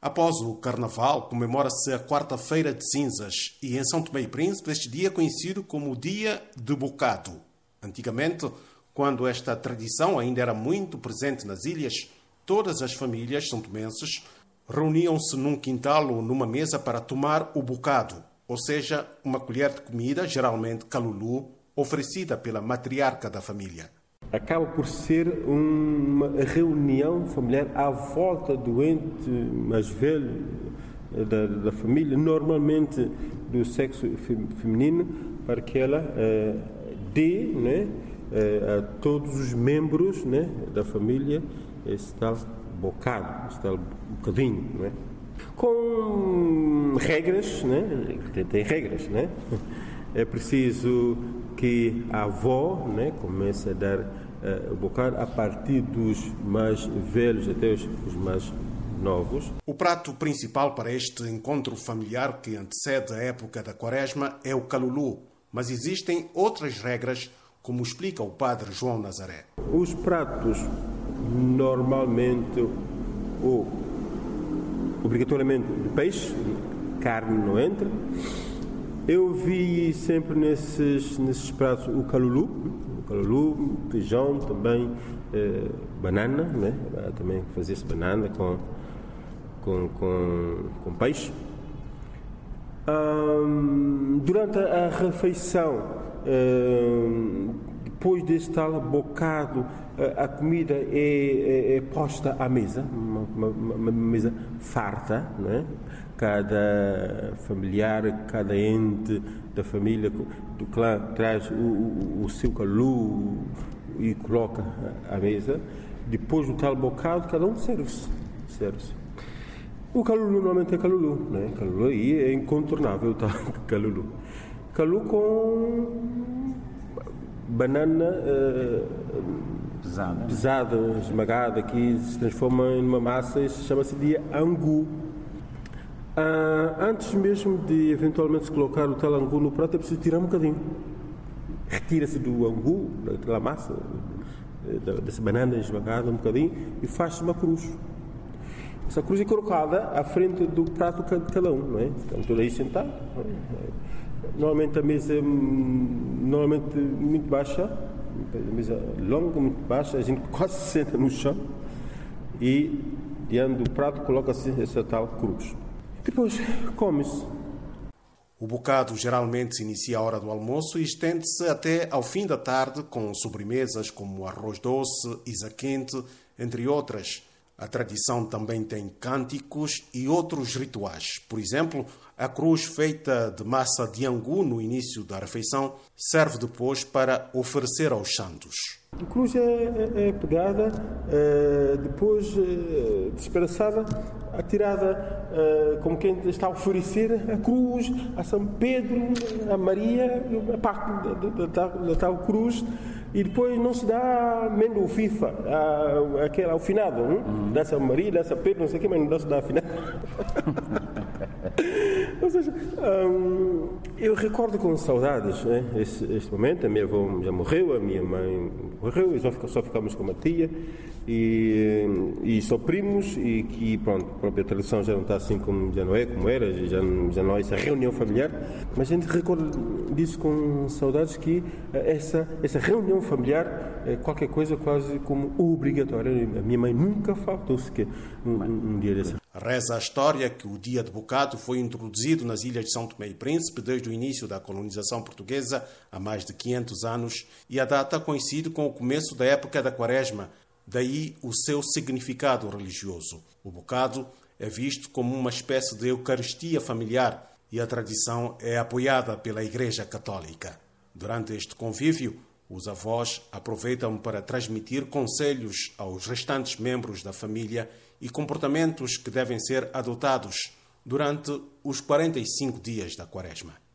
Após o Carnaval, comemora-se a Quarta-feira de Cinzas e em São Tomé e Príncipe este dia é conhecido como o Dia de Bocado. Antigamente, quando esta tradição ainda era muito presente nas ilhas, todas as famílias santomenses reuniam-se num quintal ou numa mesa para tomar o bocado, ou seja, uma colher de comida, geralmente calulu, oferecida pela matriarca da família acaba por ser uma reunião familiar à volta do ente mais velho da, da família, normalmente do sexo feminino, para que ela eh, dê né, eh, a todos os membros né, da família esse tal bocado, esse tal bocadinho. Né? Com regras, né? tem, regras, né? é preciso que a avó né, comece a dar uh, o bocado a partir dos mais velhos até os, os mais novos. O prato principal para este encontro familiar que antecede a época da quaresma é o calulu, mas existem outras regras, como explica o padre João Nazaré. Os pratos normalmente ou obrigatoriamente de peixe, carne não entra, eu vi sempre nesses, nesses pratos o calulu, o calulu, feijão também, eh, banana, né? também fazia-se banana com, com, com, com peixe. durante a refeição, depois deste tal bocado, a comida é, é, é posta à mesa, uma, uma, uma mesa farta, não é? cada familiar, cada ente da família do clã traz o, o, o seu calu e coloca à mesa. Depois do tal bocado, cada um serve-se. Serve o calulu normalmente é calulu, né? Calulu aí é incontornável, tá? Calulu. Calu com banana uh, pesada, pesada, esmagada, que se transforma em uma massa e chama-se de angu. Uh, antes mesmo de eventualmente se colocar o tal angu no prato, é preciso tirar um bocadinho. Retira-se do angu, daquela massa, dessa banana esmagada, um bocadinho, e faz-se uma cruz. Essa cruz é colocada à frente do prato de cada um, não é? Estamos todos aí sentados. É? Normalmente a mesa é normalmente muito baixa, mesa longa, muito baixa, a gente quase se senta no chão e diante do prato coloca-se essa tal cruz. Depois come-se. O bocado geralmente se inicia à hora do almoço e estende-se até ao fim da tarde com sobremesas como arroz doce, isa quente, entre outras. A tradição também tem cânticos e outros rituais. Por exemplo, a cruz feita de massa de angu no início da refeição serve depois para oferecer aos santos. A cruz é, é, é pegada, é, depois é, despedaçada, atirada é, como quem está a oferecer a cruz a São Pedro, a Maria, a parte da, da tal cruz e depois não se dá mendo o FIFA, a, aquele ao finado, hum? dessa Maria, dessa Pedro, não sei o que, mas não se dá afinado. Ou seja, hum, eu recordo com saudades né, este, este, momento. A minha avó já morreu, a minha mãe morreu, e só, só ficamos com a tia e, e só primos. E que, pronto, a própria tradição já não está assim como já não é, como era, já, já não há essa reunião familiar. Mas a gente recorda disso com saudades que essa, essa reunião familiar é qualquer coisa quase como obrigatória. A minha mãe nunca faltou sequer um, um dia desse. Reza a história que o dia de bocado foi introduzido nas ilhas de São Tomé e Príncipe desde o início da colonização portuguesa, há mais de 500 anos, e a data coincide com o começo da época da Quaresma, daí o seu significado religioso. O bocado é visto como uma espécie de eucaristia familiar e a tradição é apoiada pela Igreja Católica. Durante este convívio, os avós aproveitam para transmitir conselhos aos restantes membros da família e comportamentos que devem ser adotados durante os 45 dias da Quaresma.